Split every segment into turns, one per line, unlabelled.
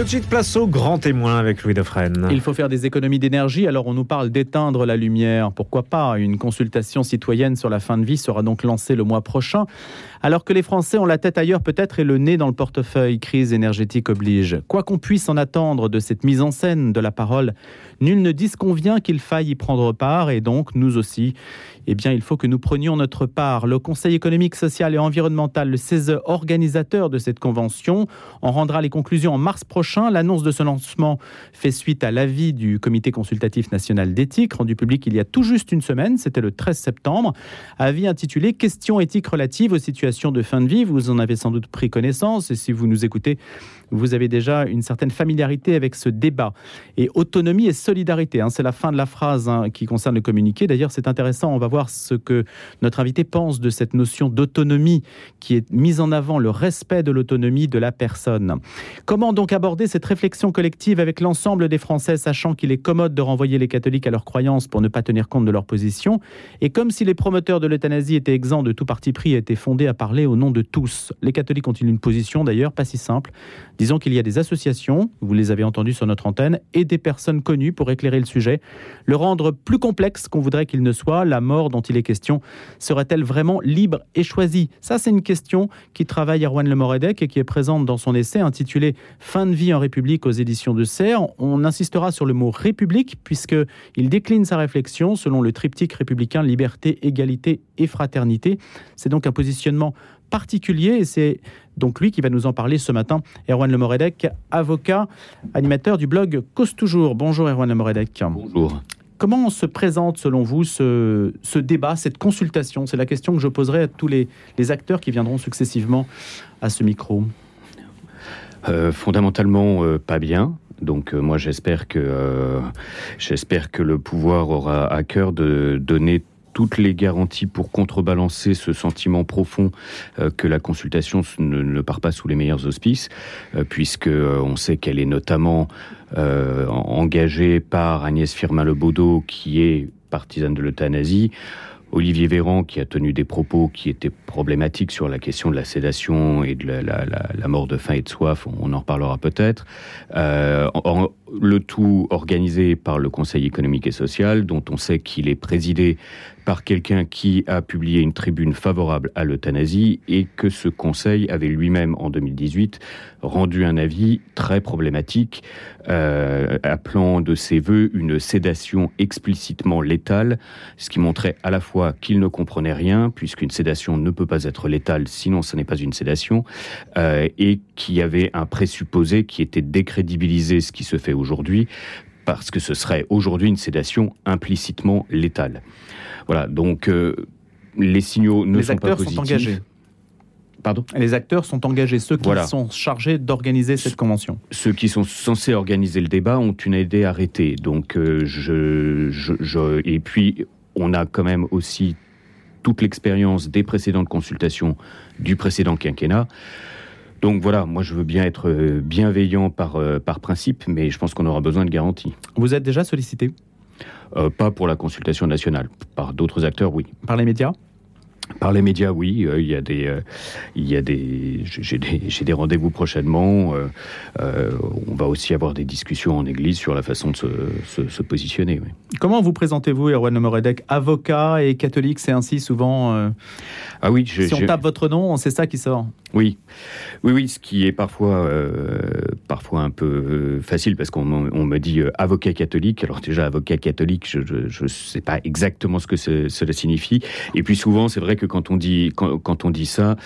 Tout de place au grand témoin avec Louis Dauphren.
Il faut faire des économies d'énergie, alors on nous parle d'éteindre la lumière. Pourquoi pas? Une consultation citoyenne sur la fin de vie sera donc lancée le mois prochain. Alors que les Français ont la tête ailleurs peut-être et le nez dans le portefeuille, crise énergétique oblige. Quoi qu'on puisse en attendre de cette mise en scène de la parole, nul ne disconvient qu'il faille y prendre part et donc nous aussi. Eh bien, il faut que nous prenions notre part. Le Conseil économique, social et environnemental, le CESE, organisateur de cette convention, en rendra les conclusions en mars prochain. L'annonce de ce lancement fait suite à l'avis du Comité consultatif national d'éthique, rendu public il y a tout juste une semaine, c'était le 13 septembre. Avis intitulé Questions éthiques relatives aux situations de fin de vie. Vous en avez sans doute pris connaissance et si vous nous écoutez, vous avez déjà une certaine familiarité avec ce débat. Et autonomie et solidarité, hein, c'est la fin de la phrase hein, qui concerne le communiqué. D'ailleurs, c'est intéressant, on va voir ce que notre invité pense de cette notion d'autonomie qui est mise en avant, le respect de l'autonomie de la personne. Comment donc aborder cette réflexion collective avec l'ensemble des Français, sachant qu'il est commode de renvoyer les catholiques à leurs croyances pour ne pas tenir compte de leur position, et comme si les promoteurs de l'euthanasie étaient exempts de tout parti pris et étaient fondés à parler au nom de tous. Les catholiques ont-ils une position d'ailleurs? Pas si simple Disons qu'il y a des associations, vous les avez entendues sur notre antenne, et des personnes connues pour éclairer le sujet, le rendre plus complexe qu'on voudrait qu'il ne soit. La mort dont il est question serait-elle vraiment libre et choisie? Ça, c'est une question qui travaille Erwan Lemoredec et qui est présente dans son essai intitulé Fin de vie en République aux éditions de Serre. On insistera sur le mot République puisqu'il décline sa réflexion selon le triptyque républicain liberté, égalité et fraternité. C'est donc un positionnement particulier et c'est donc lui qui va nous en parler ce matin. Erwan Lemoredec, avocat, animateur du blog Cause Toujours. Bonjour Erwan Lemoredec.
Bonjour.
Comment se présente selon vous ce, ce débat, cette consultation? C'est la question que je poserai à tous les, les, acteurs qui viendront successivement à ce micro.
Euh, fondamentalement, euh, pas bien. Donc euh, moi j'espère que j'espère que le pouvoir aura à cœur de donner toutes les garanties pour contrebalancer ce sentiment profond euh, que la consultation ne, part pas sous les meilleurs auspices, euh, puisque euh, on sait qu'elle est notamment euh, engagée par Agnès Firmin-Lebaudot, qui est partisane de l'euthanasie. Olivier Véran, qui a tenu des propos qui étaient problématiques sur la question de la sédation et de la, mort de faim et de soif, on en reparlera peut-être. Le tout organisé par le Conseil économique et social, dont on sait qu'il est présidé par quelqu'un qui a publié une tribune favorable à l'euthanasie et que ce conseil avait lui-même en 2018 rendu un avis très problématique euh, appelant de ses voeux une sédation explicitement létale, ce qui montrait à la fois qu'il ne comprenait rien puisqu'une sédation ne peut pas être létale sinon ce n'est pas une sédation euh, et qu'il y avait un présupposé qui était décrédibilisé ce qui se fait aujourd'hui parce que ce serait aujourd'hui une sédation implicitement létale. Voilà, donc euh, les signaux ne
les
sont
acteurs
pas positifs.
sont engagés.
Pardon?
Les acteurs sont engagés, ceux qui
Voilà.
sont chargés d'organiser cette convention.
Ceux qui sont censés organiser le débat ont une idée arrêtée. Donc, euh, je, je, je, et puis, on a quand même aussi toute l'expérience des précédentes consultations du précédent quinquennat. Donc voilà, moi je veux bien être euh, bienveillant par, euh, par principe, mais je pense qu'on aura besoin de garanties.
Vous êtes déjà sollicité?
Euh, pas pour la consultation nationale, par d'autres acteurs, oui.
par les médias?
Par les médias, oui, euh, il y a des, euh, il y a des, j'ai des, j'ai des rendez-vous prochainement. euh, on va aussi avoir des discussions en Église sur la façon de se, se, se positionner. Oui.
Comment vous présentez-vous, Erwan Moredek Avocat et catholique, c'est ainsi souvent.
Ah oui, je,
si on tape votre nom, c'est ça qui sort.
Oui, oui, oui, ce qui est parfois, euh, parfois un peu euh, facile parce qu'on on me dit euh, avocat catholique. Alors déjà avocat catholique, je ne sais pas exactement ce que ce- cela signifie. Et puis souvent, c'est vrai que quand on dit quand, quand on dit ça.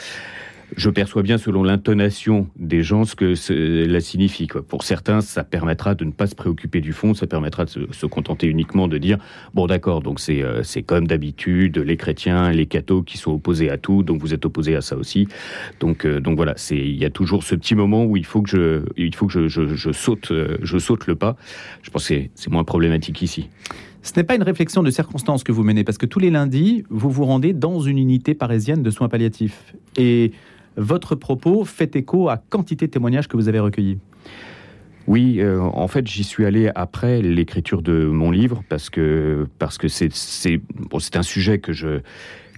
Je perçois bien selon l'intonation des gens ce que cela signifie. Pour certains, ça permettra de ne pas se préoccuper du fond, ça permettra de se, contenter uniquement de dire bon d'accord, donc c'est euh, c'est comme d'habitude les chrétiens, les cathos qui sont opposés à tout, donc vous êtes opposés à ça aussi. Donc euh, donc voilà, il y a toujours ce petit moment où il faut que je il faut que je, je, je saute euh, je saute le pas. Je pense que c'est moins problématique ici.
Ce n'est pas une réflexion de circonstance que vous menez, parce que tous les lundis, vous vous rendez dans une unité parisienne de soins palliatifs. Et votre propos fait écho à quantité de témoignages que vous avez recueillis.
Oui, euh, en fait, j'y suis allé après l'écriture de mon livre parce que parce que c'est bon, un sujet que je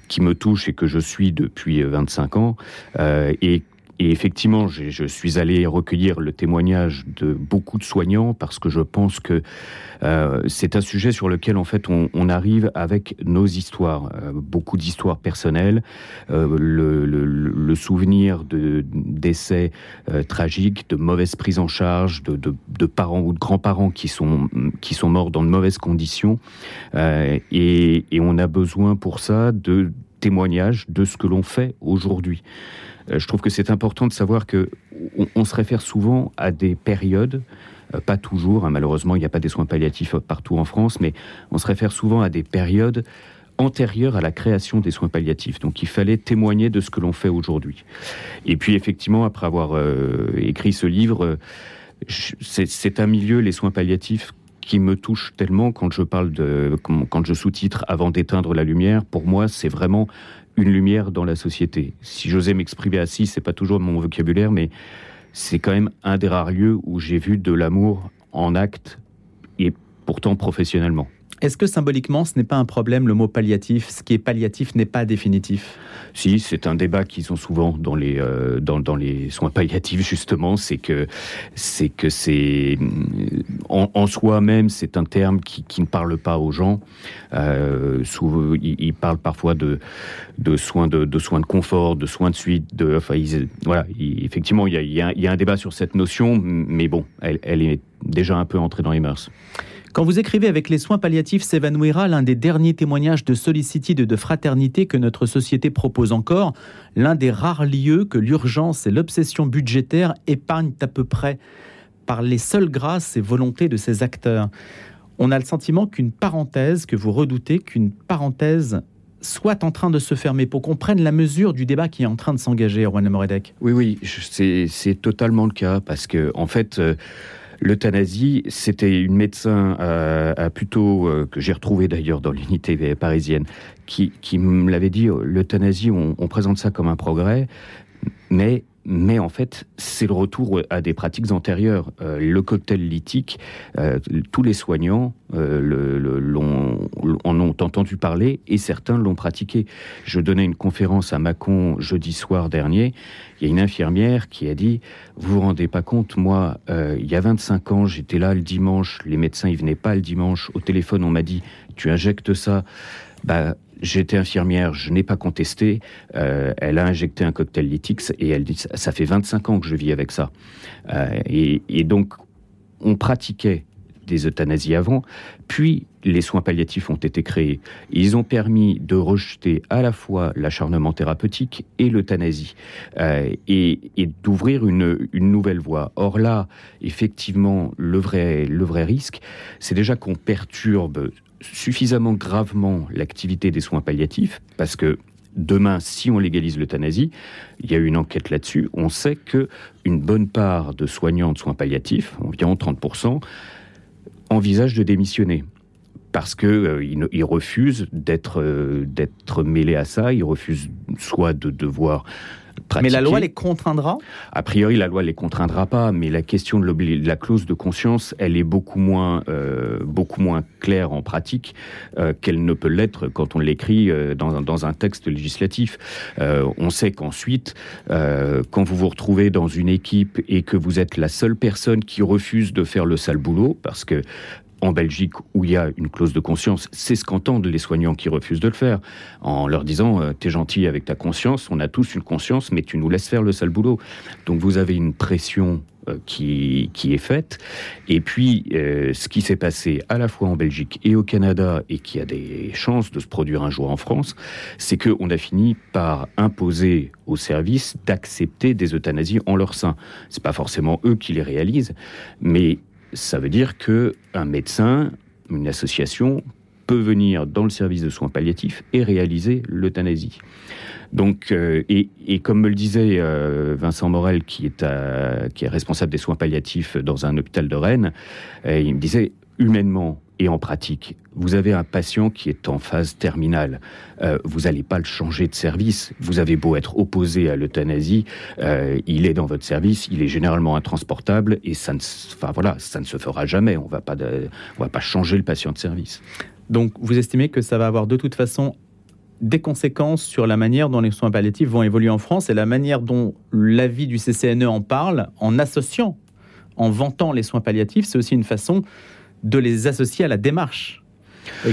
qui me touche et que je suis depuis 25 ans euh, et et effectivement, je suis allé recueillir le témoignage de beaucoup de soignants parce que je pense que euh, c'est un sujet sur lequel en fait on, arrive avec nos histoires, euh, beaucoup d'histoires personnelles, euh, le, souvenir de d'essais tragiques, de mauvaises prises en charge, de, parents ou de grands-parents qui sont qui sont morts dans de mauvaises conditions, et on a besoin pour ça de témoignages de ce que l'on fait aujourd'hui. Euh, je trouve que c'est important de savoir que on, se réfère souvent à des périodes, euh, pas toujours, hein, malheureusement il n'y a pas des soins palliatifs partout en France, mais on se réfère souvent à des périodes antérieures à la création des soins palliatifs. Donc il fallait témoigner de ce que l'on fait aujourd'hui. Et puis effectivement, après avoir euh, écrit ce livre, euh, c'est un milieu, les soins palliatifs, qui me touche tellement quand je parle de quand je sous-titre avant d'éteindre la lumière pour moi c'est vraiment une lumière dans la société. Si j'osais m'exprimer assis, c'est pas toujours mon vocabulaire, mais c'est quand même un des rares lieux où j'ai vu de l'amour en acte et pourtant professionnellement.
Est-ce que symboliquement, ce n'est pas un problème, le mot palliatif Ce qui est palliatif n'est pas définitif?
Si, c'est un débat qu'ils ont souvent dans les, euh, soins palliatifs, justement. C'est que c'est en, soi-même, c'est un terme qui, ne parle pas aux gens. Euh, souvent, ils, parlent parfois de, soins de, soins de confort, de soins de suite. Enfin, voilà, effectivement, il y, a, un débat sur cette notion, mais bon, elle est déjà un peu entrée dans les mœurs.
Quand vous écrivez avec les soins palliatifs s'évanouira l'un des derniers témoignages de sollicitude et de fraternité que notre société propose encore, l'un des rares lieux que l'urgence et l'obsession budgétaire épargnent à peu près par les seules grâces et volontés de ces acteurs. On a le sentiment qu'une parenthèse, que vous redoutez, qu'une parenthèse soit en train de se fermer pour qu'on prenne la mesure du débat qui est en train de s'engager, Erwan Moredek.
Oui, oui, c'est totalement le cas parce que, en fait, euh, L'euthanasie, c'était une médecin euh, plutôt euh, que j'ai retrouvé d'ailleurs dans l'unité parisienne, qui, me l'avait dit l'euthanasie, on, on présente ça comme un progrès, mais mais en fait, c'est le retour à des pratiques antérieures. Euh, le cocktail lithique, euh, tous les soignants euh, en ont entendu parler et certains l'ont pratiqué. Je donnais une conférence à Mâcon jeudi soir dernier. Il y a une infirmière qui a dit Vous vous rendez pas compte, moi, euh, il y a 25 ans, j'étais là le dimanche, les médecins ils venaient pas le dimanche. Au téléphone, on m'a dit Tu injectes ça. Bah, J'étais infirmière, je n'ai pas contesté. Euh, elle a injecté un cocktail litix et elle dit ça fait 25 ans que je vis avec ça. Euh, et, donc, on pratiquait des euthanasies avant, puis les soins palliatifs ont été créés. Ils ont permis de rejeter à la fois l'acharnement thérapeutique et l'euthanasie euh, et, et d'ouvrir une, une nouvelle voie. Or là, effectivement, le vrai, le vrai risque, c'est déjà qu'on perturbe suffisamment gravement l'activité des soins palliatifs parce que demain, si on légalise l'euthanasie, il y a eu une enquête là-dessus, on sait que une bonne part de soignants de soins palliatifs, environ 30%, envisagent de démissionner. Parce que euh, refusent euh, d'être mêlés à ça, ils refusent soit de devoir
Pratiquer. Mais la loi les contraindra?
A priori, la loi les contraindra pas, mais la question de, de la clause de conscience, elle est beaucoup moins, euh, beaucoup moins claire en pratique euh, qu'elle ne peut l'être quand on l'écrit euh, dans, dans, un texte législatif. Euh, on sait qu'ensuite, euh, quand vous vous retrouvez dans une équipe et que vous êtes la seule personne qui refuse de faire le sale boulot, parce que en Belgique où il y a une clause de conscience, c'est ce qu'entendent les soignants qui refusent de le faire, en leur disant euh, t'es gentil avec ta conscience, on a tous une conscience, mais tu nous laisses faire le sale boulot. Donc vous avez une pression euh, qui, qui est faite. Et puis, euh, ce qui s'est passé à la fois en Belgique et au Canada, et qui a des chances de se produire un jour en France, c'est qu'on a fini par imposer aux services d'accepter des euthanasies en leur sein. C'est pas forcément eux qui les réalisent, mais ça veut dire que un médecin, une association peut venir dans le service de soins palliatifs et réaliser l'euthanasie. Donc, euh, et, comme me le disait euh, Vincent Morel, qui est, à, qui est responsable des soins palliatifs dans un hôpital de Rennes, euh, il me disait humainement et en pratique, vous avez un patient qui est en phase terminale, euh, vous n'allez pas le changer de service. Vous avez beau être opposé à l'euthanasie, euh, il est dans votre service, il est généralement intransportable et ça ne, enfin voilà, ça ne se fera jamais. On on va pas changer le patient de service.
Donc, vous estimez que ça va avoir de toute façon des conséquences sur la manière dont les soins palliatifs vont évoluer en France et la manière dont l'avis du CCNE en parle en associant, en vantant les soins palliatifs. C'est aussi une façon de les associer à la démarche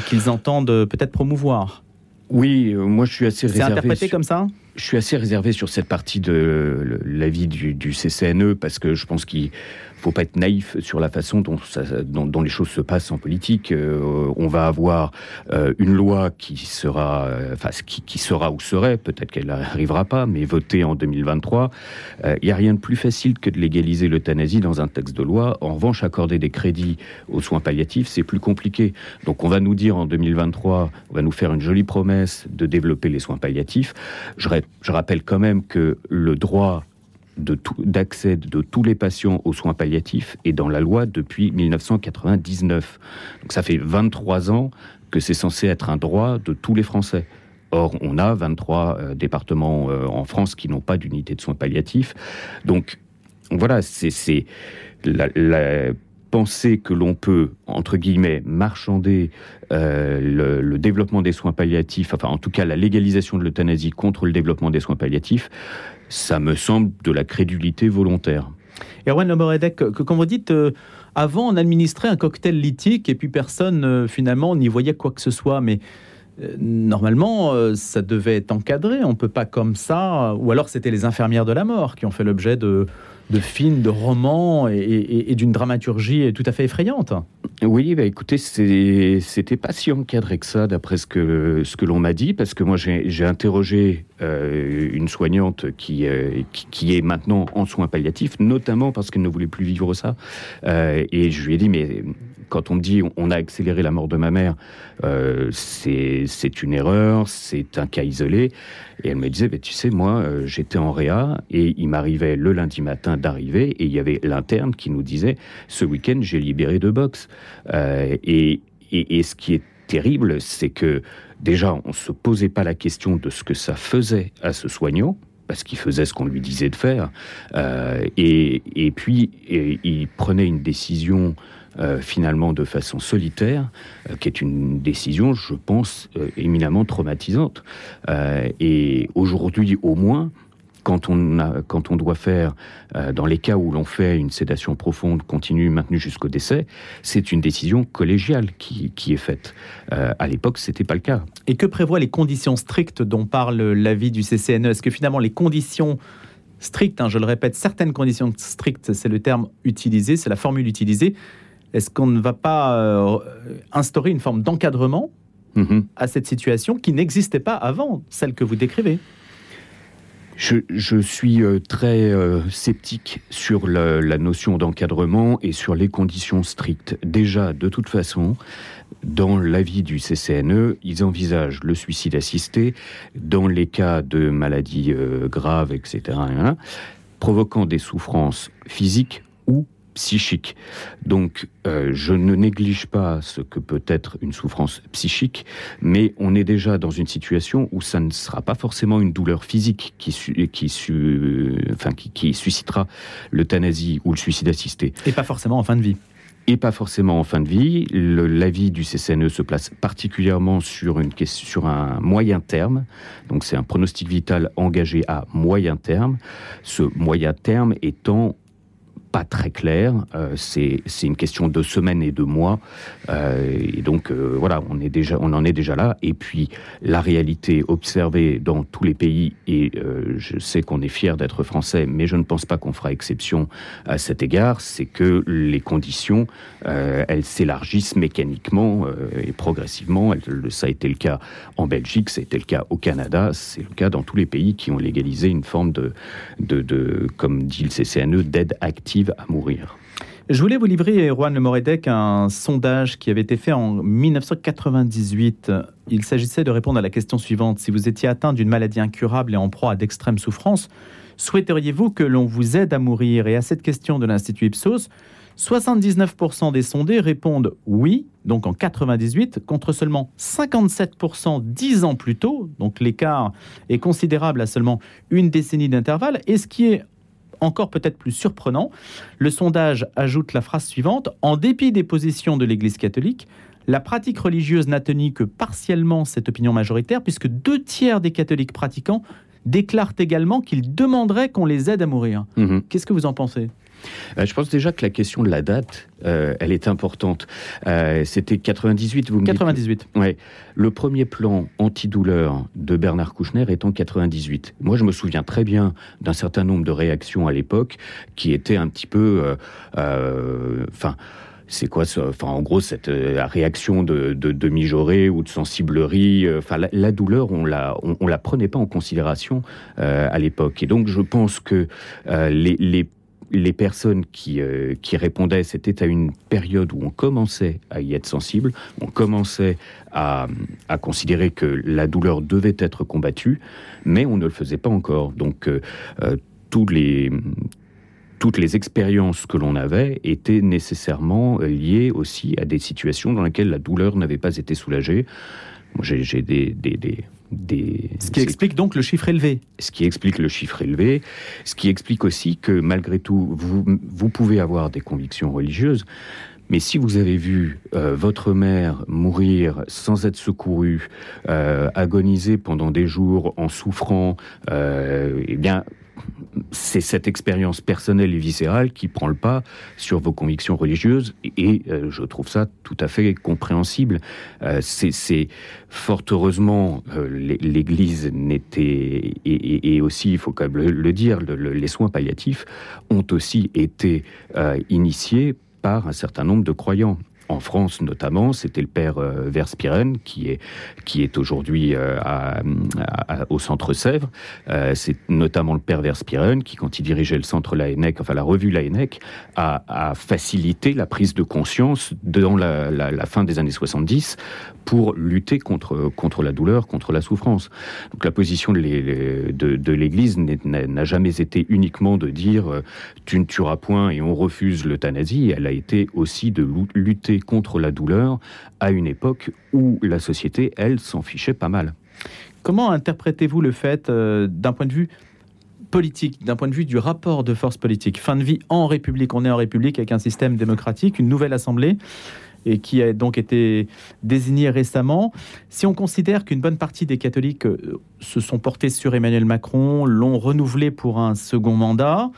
qu'ils entendent peut-être promouvoir.
Oui, euh, moi je suis assez réservé.
C'est interprété comme ça?
Je suis assez réservé sur cette partie de l'avis du, CCNE parce que je pense qu'il faut pas être naïf sur la façon dont, les choses se passent en politique. Euh, on va avoir euh, une loi qui sera, euh, qui, sera ou serait, peut-être qu'elle n'arrivera pas, mais votée en 2023. Il n'y a rien de plus facile que de légaliser l'euthanasie dans un texte de loi. En revanche, accorder des crédits aux soins palliatifs, c'est plus compliqué. Donc, on va nous dire en 2023, on va nous faire une jolie promesse de développer les soins palliatifs. Je, je rappelle quand même que le droit d'accès de, tous les patients aux soins palliatifs est dans la loi depuis 1999. Donc ça fait 23 ans que c'est censé être un droit de tous les Français. Or, on a 23 euh, départements euh, en France qui n'ont pas d'unité de soins palliatifs. Donc, voilà, c'est la, la, pensée que l'on peut, entre guillemets, marchander euh, le, développement des soins palliatifs, enfin en tout cas la légalisation de l'euthanasie contre le développement des soins palliatifs, ça me semble de la crédulité volontaire.
Erwan Lomoredek, quand vous dites euh, avant on administrait un cocktail lithique et puis personne euh, finalement n'y voyait quoi que ce soit, mais normalement ça devait être encadré, on peut pas comme ça, ou alors c'était les infirmières de la mort qui ont fait l'objet de, de films, de romans et, d'une dramaturgie tout à fait effrayante.
Oui, bah écoutez, c'était pas si encadré que ça, d'après ce que, ce que l'on m'a dit, parce que moi j'ai interrogé euh, une soignante qui, euh, qui, qui, est maintenant en soins palliatifs, notamment parce qu'elle ne voulait plus vivre ça. Euh, et je lui ai dit, mais quand on dit on a accéléré la mort de ma mère, euh, c'est une erreur, c'est un cas isolé. Et elle me disait, bah, tu sais, moi, euh, j'étais en réa et il m'arrivait le lundi matin d'arriver et il y avait l'interne qui nous disait, ce week-end, j'ai libéré deux box. Euh, et, et, ce qui est terrible, c'est que déjà, on ne se posait pas la question de ce que ça faisait à ce soignant parce qu'il faisait ce qu'on lui disait de faire. Euh, et, et, puis, il prenait une décision euh, finalement de façon solitaire, euh, qui est une décision, je pense, euh, éminemment traumatisante. et aujourd'hui, au moins, quand on, doit faire, dans les cas où l'on fait une sédation profonde, continue, maintenue jusqu'au décès, c'est une décision collégiale qui, est faite. à l'époque, ce n'était pas le cas.
Et que prévoient les conditions strictes dont parle l'avis du CCNE Est-ce que finalement les conditions strictes, hein, je le répète, certaines conditions strictes, c'est le terme utilisé, c'est la formule utilisée, est-ce qu'on ne va pas euh, instaurer une forme d'encadrement mhm. à cette situation qui n'existait pas avant, celle que vous décrivez?
Je, suis euh, très euh, sceptique sur la, notion d'encadrement et sur les conditions strictes. Déjà, de toute façon, dans l'avis du CCNE, ils envisagent le suicide assisté dans les cas de maladies graves, etc., hein, provoquant des souffrances physiques ou psychique. Donc, euh, je ne néglige pas ce que peut être une souffrance psychique, mais on est déjà dans une situation où ça ne sera pas forcément une douleur physique qui, qui, enfin, qui, qui suscitera l'euthanasie ou le suicide assisté.
Et pas forcément en fin de vie
et pas forcément en fin de vie. L'avis du CCNE se place particulièrement sur, une, sur un moyen terme. Donc c'est un pronostic vital engagé à moyen terme. Ce moyen terme étant pas très clair. Euh, c'est une question de semaines et de mois. Euh, et donc, euh, voilà, on, est déjà, on en est déjà là. Et puis, la réalité observée dans tous les pays, et je sais qu'on est fier d'être français, mais je ne pense pas qu'on fera exception à cet égard, c'est que les conditions, elles s'élargissent mécaniquement et progressivement. ça a été le cas en Belgique, été le cas au Canada, c'est le cas dans tous les pays qui ont légalisé une forme de, de, de comme dit le CCNE, d'aide active à mourir.
Je voulais vous livrer, Juan Moredec, un sondage qui avait été fait en 1998. Il s'agissait de répondre à la question suivante. Si vous étiez atteint d'une maladie incurable et en proie à d'extrêmes souffrances, souhaiteriez-vous que l'on vous aide à mourir? Et à cette question de l'Institut Ipsos, 79% des sondés répondent oui, donc en 98, contre seulement 57% dix ans plus tôt. Donc l'écart est considérable à seulement une décennie d'intervalle. Et ce qui est encore peut-être plus surprenant, le sondage ajoute la phrase suivante En dépit des positions de l'Église catholique, La pratique religieuse n'a tenu que partiellement cette opinion majoritaire, puisque deux tiers des catholiques pratiquants déclarent également qu'ils demanderaient qu'on les aide à mourir.
Mhm.
Qu'est-ce que vous en pensez?
Je pense déjà que la question de la date, euh, elle est importante. Euh, C'était 98, vous me dites
98.
Ouais. Le premier plan antidouleur de Bernard Kouchner est en 98. Moi, je me souviens très bien d'un certain nombre de réactions à l'époque qui étaient un petit peu... euh, euh, Enfin... c'est quoi ça? Enfin, en gros, cette euh, réaction de, de, de mijaurée ou de sensiblerie. euh, Enfin, la, la douleur, on la, on, on la prenait pas en considération euh, à l'époque. Et donc, je pense que euh, les, les les personnes qui, euh, qui répondaient, c'était à une période où on commençait à y être sensible, on commençait à, à considérer que la douleur devait être combattue, mais on ne le faisait pas encore. Donc, euh, euh, les, toutes les expériences que l'on avait étaient nécessairement liées aussi à des situations dans lesquelles la douleur n'avait pas été soulagée. J'ai des, des, des-
Ce qui explique donc le chiffre élevé.
ce qui explique le chiffre élevé, ce qui explique aussi que malgré tout, vous, vous pouvez avoir des convictions religieuses, mais si vous avez vu euh, votre mère mourir sans être secourue, euh, agoniser pendant des jours en souffrant, euh, eh bien, c'est cette expérience personnelle et viscérale qui prend le pas sur vos convictions religieuses et, euh, je trouve ça tout à fait compréhensible. Euh, c'est fort heureusement euh, l'É- l'Église n'était et, aussi il faut quand même le, dire le- le- les soins palliatifs ont aussi été initiés par un certain nombre de croyants. En France notamment, c'était le père euh, Verspiren qui est qui est aujourd'hui euh, au centre Sèvres. Euh, c'est notamment le père Verspiren qui, quand il dirigeait le centre Laennec, enfin la revue Laennec, a, a facilité la prise de conscience dans la, fin des années 70 pour lutter contre, contre la douleur, contre la souffrance. Donc la position de l'É- de, de l'Église n'a jamais été uniquement de dire euh, tu ne tueras point et on refuse l'euthanasie, elle a été aussi de lou- contre la douleur à une époque où la société, elle, s'en fichait pas mal.
Comment interprétez-vous le fait, euh, d'un point de vue politique, d'un point de vue du rapport de force politique? Fin de vie en République, on est en République avec un système démocratique, une nouvelle Assemblée, et qui a donc été désignée récemment. Si on considère qu'une bonne partie des catholiques euh, se sont portés sur Emmanuel Macron, l'ont renouvelé pour un second mandat,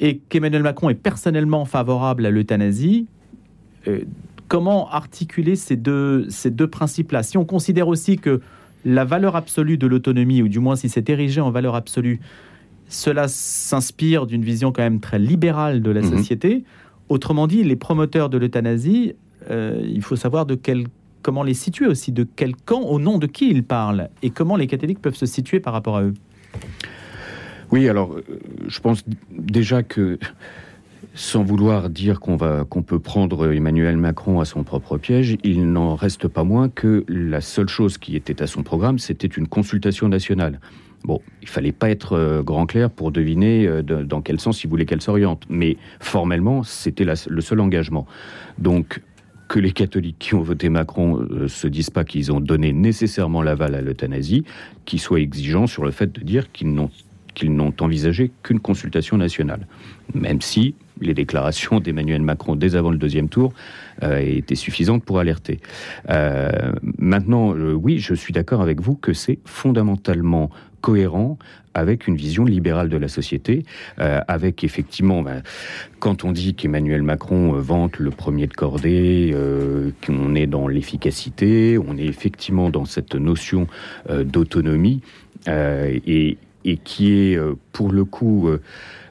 et qu'Emmanuel Macron est personnellement favorable à l'euthanasie, comment articuler ces deux, ces deux principes-là? Si on considère aussi que la valeur absolue de l'autonomie, ou du moins si c'est érigé en valeur absolue, cela s'inspire d'une vision quand même très libérale de la
Mhm.
société. Autrement dit, les promoteurs de l'euthanasie, euh, il faut savoir de quel, comment les situer aussi, de quel camp, au nom de qui ils parlent, et comment les catholiques peuvent se situer par rapport à eux.
Oui, alors euh, je pense déjà que sans vouloir dire qu'on va qu'on peut prendre Emmanuel Macron à son propre piège, il n'en reste pas moins que la seule chose qui était à son programme, c'était une consultation nationale. Bon, il fallait pas être euh, grand clair pour deviner euh, dans quel sens il voulait qu'elle s'oriente, mais formellement, c'était le seul engagement. Donc que les catholiques qui ont voté Macron euh, se disent pas qu'ils ont donné nécessairement l'aval à l'euthanasie, qu'ils soient exigeants sur le fait de dire qu'ils n'ont qu'ils n'ont envisagé qu'une consultation nationale, même si les déclarations d'Emmanuel Macron dès avant le deuxième tour euh, étaient suffisantes pour alerter. Euh, maintenant, euh, oui, je suis d'accord avec vous que c'est fondamentalement cohérent avec une vision libérale de la société, avec effectivement, ben, quand on dit qu'Emmanuel Macron vante le premier de cordée, qu'on est dans l'efficacité, on est effectivement dans cette notion d'autonomie, et, et qui est euh, pour le coup, euh,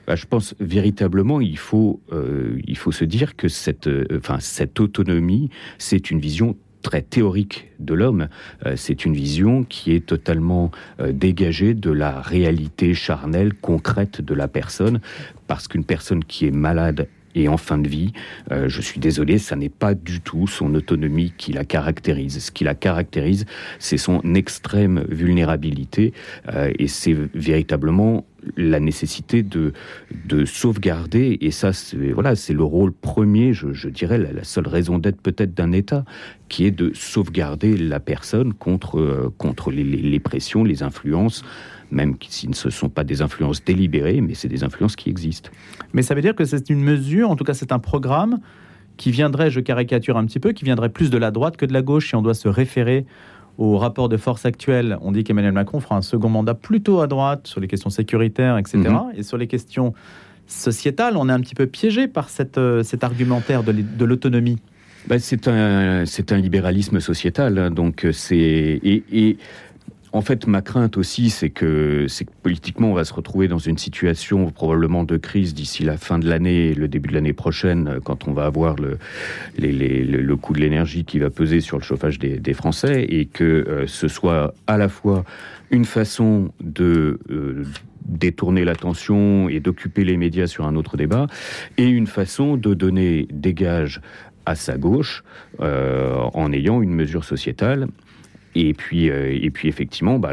bah, je pense véritablement, il faut, euh, il faut se dire que cette, enfin, cette autonomie, c'est une vision très théorique de l'homme. C'est une vision qui est totalement dégagée de la réalité charnelle, concrète de la personne, parce qu'une personne qui est malade et en fin de vie, euh, je suis désolé, ça n'est pas du tout son autonomie qui la caractérise. Ce qui la caractérise, c'est son extrême vulnérabilité euh, et c'est véritablement la nécessité de, de sauvegarder, et ça, c'est voilà, le rôle premier, je, je dirais, la, seule raison d'être peut-être d'un État, qui est de sauvegarder la personne contre, euh, contre les- les pressions, les influences, même si ce ne sont pas des influences délibérées, mais c'est des influences qui existent.
Mais ça veut dire que c'est une mesure, en tout cas c'est un programme, qui viendrait, je caricature un petit peu, qui viendrait plus de la droite que de la gauche si on doit se référer au rapport de force actuel. On dit qu'Emmanuel Macron fera un second mandat plutôt à droite sur les questions sécuritaires, etc. Mhm. Et sur les questions sociétales, on est un petit peu piégé par cette, euh, cet argumentaire de l'autonomie.
Ben, c'est un, un libéralisme sociétal, hein, donc euh, c'est et, et en fait, ma crainte aussi, c'est que, politiquement, on va se retrouver dans une situation probablement de crise d'ici la fin de l'année, le début de l'année prochaine, quand on va avoir le, coût de l'énergie qui va peser sur le chauffage des, Français, et que euh, ce soit à la fois une façon de euh, détourner l'attention et d'occuper les médias sur un autre débat, et une façon de donner des gages à sa gauche euh, en ayant une mesure sociétale et puis, euh, et puis effectivement, bah,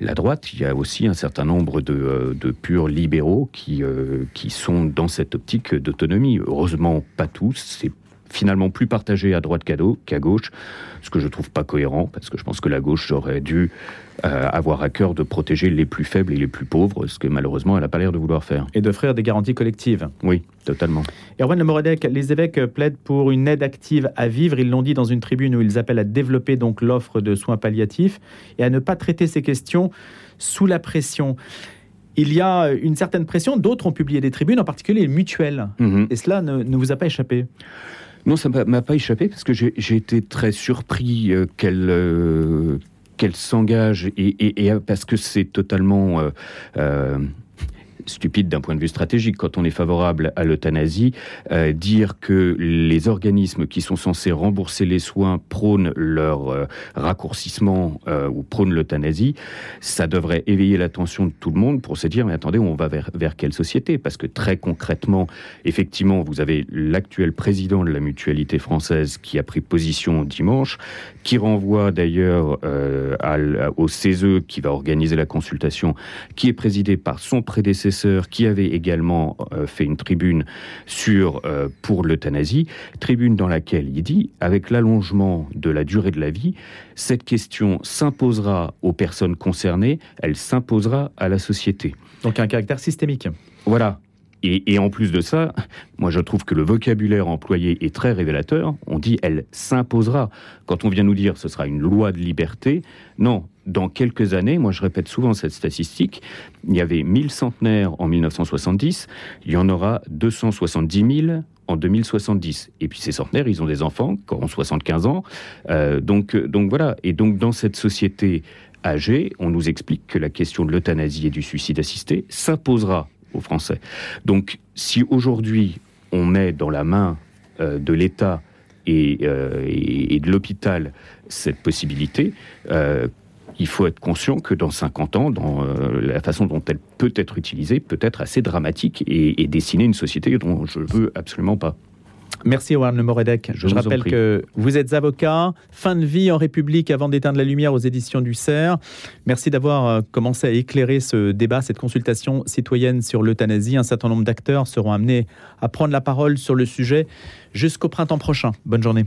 la, droite, il y a aussi un certain nombre de, euh, purs libéraux qui, euh, qui sont dans cette optique d'autonomie. Heureusement, pas tous. Finalement plus partagé à droite qu'à gauche, ce que je trouve pas cohérent, parce que je pense que la gauche aurait dû euh, avoir à cœur de protéger les plus faibles et les plus pauvres, ce que malheureusement elle n'a pas l'air de vouloir faire.
Et d'offrir des garanties collectives.
Oui, totalement.
Erwan Moradec, les évêques plaident pour une aide active à vivre. Ils l'ont dit dans une tribune où ils appellent à développer donc l'offre de soins palliatifs et à ne pas traiter ces questions sous la pression il y a une certaine pression. D'autres ont publié des tribunes, en particulier les mutuelles. Mhm. Et cela ne, ne, vous a pas échappé?
Non, ça m'a pas échappé parce que j'ai été très surpris euh, qu'elle euh, qu'elle s'engage et, et, parce que c'est totalement euh, stupide d'un point de vue stratégique. Quand on est favorable à l'euthanasie, euh, dire que les organismes qui sont censés rembourser les soins prônent leur euh, raccourcissement euh, ou prônent l'euthanasie, ça devrait éveiller l'attention de tout le monde pour se dire mais attendez, on va vers, vers quelle société? Parce que très concrètement, effectivement, vous avez l'actuel président de la mutualité française qui a pris position dimanche, qui renvoie d'ailleurs au CESE qui va organiser la consultation, qui est présidé par son prédécesseur qui avait également euh, fait une tribune sur euh, pour l'euthanasie, tribune dans laquelle il dit avec l'allongement de la durée de la vie, cette question s'imposera aux personnes concernées, elle s'imposera à la société.
Donc un caractère systémique.
Voilà, et, en plus de ça, moi je trouve que le vocabulaire employé est très révélateur. On dit elle s'imposera. Quand on vient nous dire ce sera une loi de liberté, non. Dans quelques années, moi je répète souvent cette statistique, il y avait 1000 centenaires en 1970, il y en aura 270 000 en 2070. Et puis ces centenaires, ils ont des enfants qui ont 75 ans. Euh, donc, donc voilà. Et donc dans cette société âgée, on nous explique que la question de l'euthanasie et du suicide assisté s'imposera Donc si aujourd'hui on met dans la main euh, de l'État euh, et, de l'hôpital cette possibilité, euh, il faut être conscient que dans 50 ans, la façon dont elle peut être utilisée, peut être assez dramatique et, dessiner une société dont je veux absolument pas.
Merci Warren Moredek. Je, rappelle que vous êtes avocat, fin de vie en République avant d'éteindre la lumière aux éditions du CERF. Merci d'avoir euh, commencé à éclairer ce débat, cette consultation citoyenne sur l'euthanasie. Un certain nombre d'acteurs seront amenés à prendre la parole sur le sujet jusqu'au printemps prochain. Bonne journée.